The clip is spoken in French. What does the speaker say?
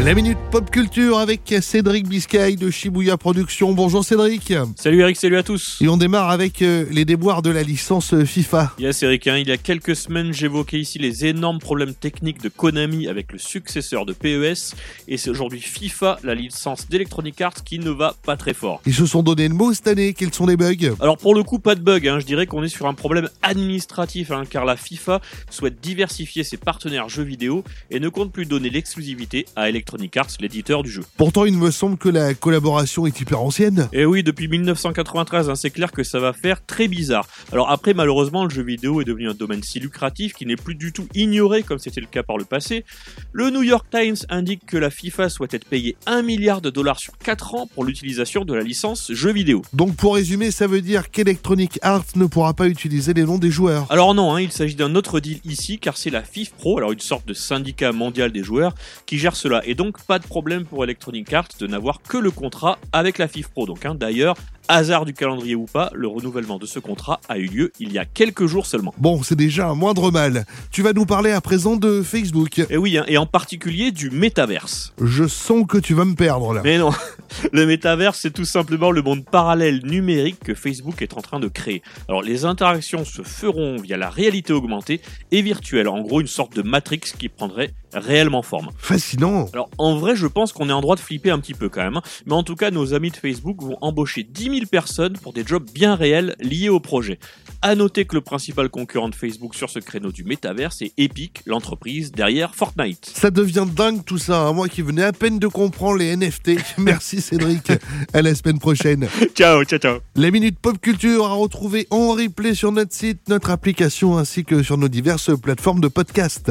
La minute pop culture avec Cédric Biscay de Shibuya Productions. Bonjour Cédric. Salut Eric, salut à tous. Et on démarre avec euh, les déboires de la licence euh, FIFA. Yes Eric, hein, il y a quelques semaines j'évoquais ici les énormes problèmes techniques de Konami avec le successeur de PES et c'est aujourd'hui FIFA, la licence d'Electronic Arts qui ne va pas très fort. Ils se sont donné le mot cette année, quels sont les bugs? Alors pour le coup pas de bug, hein, je dirais qu'on est sur un problème administratif hein, car la FIFA souhaite diversifier ses partenaires jeux vidéo et ne compte plus donner l'exclusivité à Electronic Arts, l'éditeur du jeu. Pourtant il me semble que la collaboration est hyper ancienne. Et oui, depuis 1993, hein, c'est clair que ça va faire très bizarre. Alors après, malheureusement, le jeu vidéo est devenu un domaine si lucratif qu'il n'est plus du tout ignoré comme c'était le cas par le passé. Le New York Times indique que la FIFA souhaite être payée 1 milliard de dollars sur 4 ans pour l'utilisation de la licence jeu vidéo. Donc pour résumer, ça veut dire qu'Electronic Arts ne pourra pas utiliser les noms des joueurs. Alors non, hein, il s'agit d'un autre deal ici car c'est la FIF Pro, alors une sorte de syndicat mondial des joueurs, qui gère cela. Et donc pas de problème pour Electronic Arts de n'avoir que le contrat avec la FIF Pro. Donc hein, d'ailleurs, hasard du calendrier ou pas, le renouvellement de ce contrat a eu lieu il y a quelques jours seulement. Bon, c'est déjà un moindre mal. Tu vas nous parler à présent de Facebook. Et oui, hein, et en particulier du métaverse. Je sens que tu vas me perdre là. Mais non, le métaverse, c'est tout simplement le monde parallèle numérique que Facebook est en train de créer. Alors les interactions se feront via la réalité augmentée et virtuelle, en gros une sorte de Matrix qui prendrait réellement forme. Fascinant. Alors en vrai, je pense qu'on est en droit de flipper un petit peu quand même, hein. mais en tout cas, nos amis de Facebook vont embaucher 10 000 personnes pour des jobs bien réels liés au projet. À noter que le principal concurrent de Facebook sur ce créneau du métaverse est Epic, l'entreprise derrière Fortnite. Ça devient dingue tout ça, hein. moi qui venais à peine de comprendre les NFT. Merci Cédric, à la semaine prochaine. ciao, ciao, ciao. Les minutes pop culture à retrouver en replay sur notre site, notre application ainsi que sur nos diverses plateformes de podcast.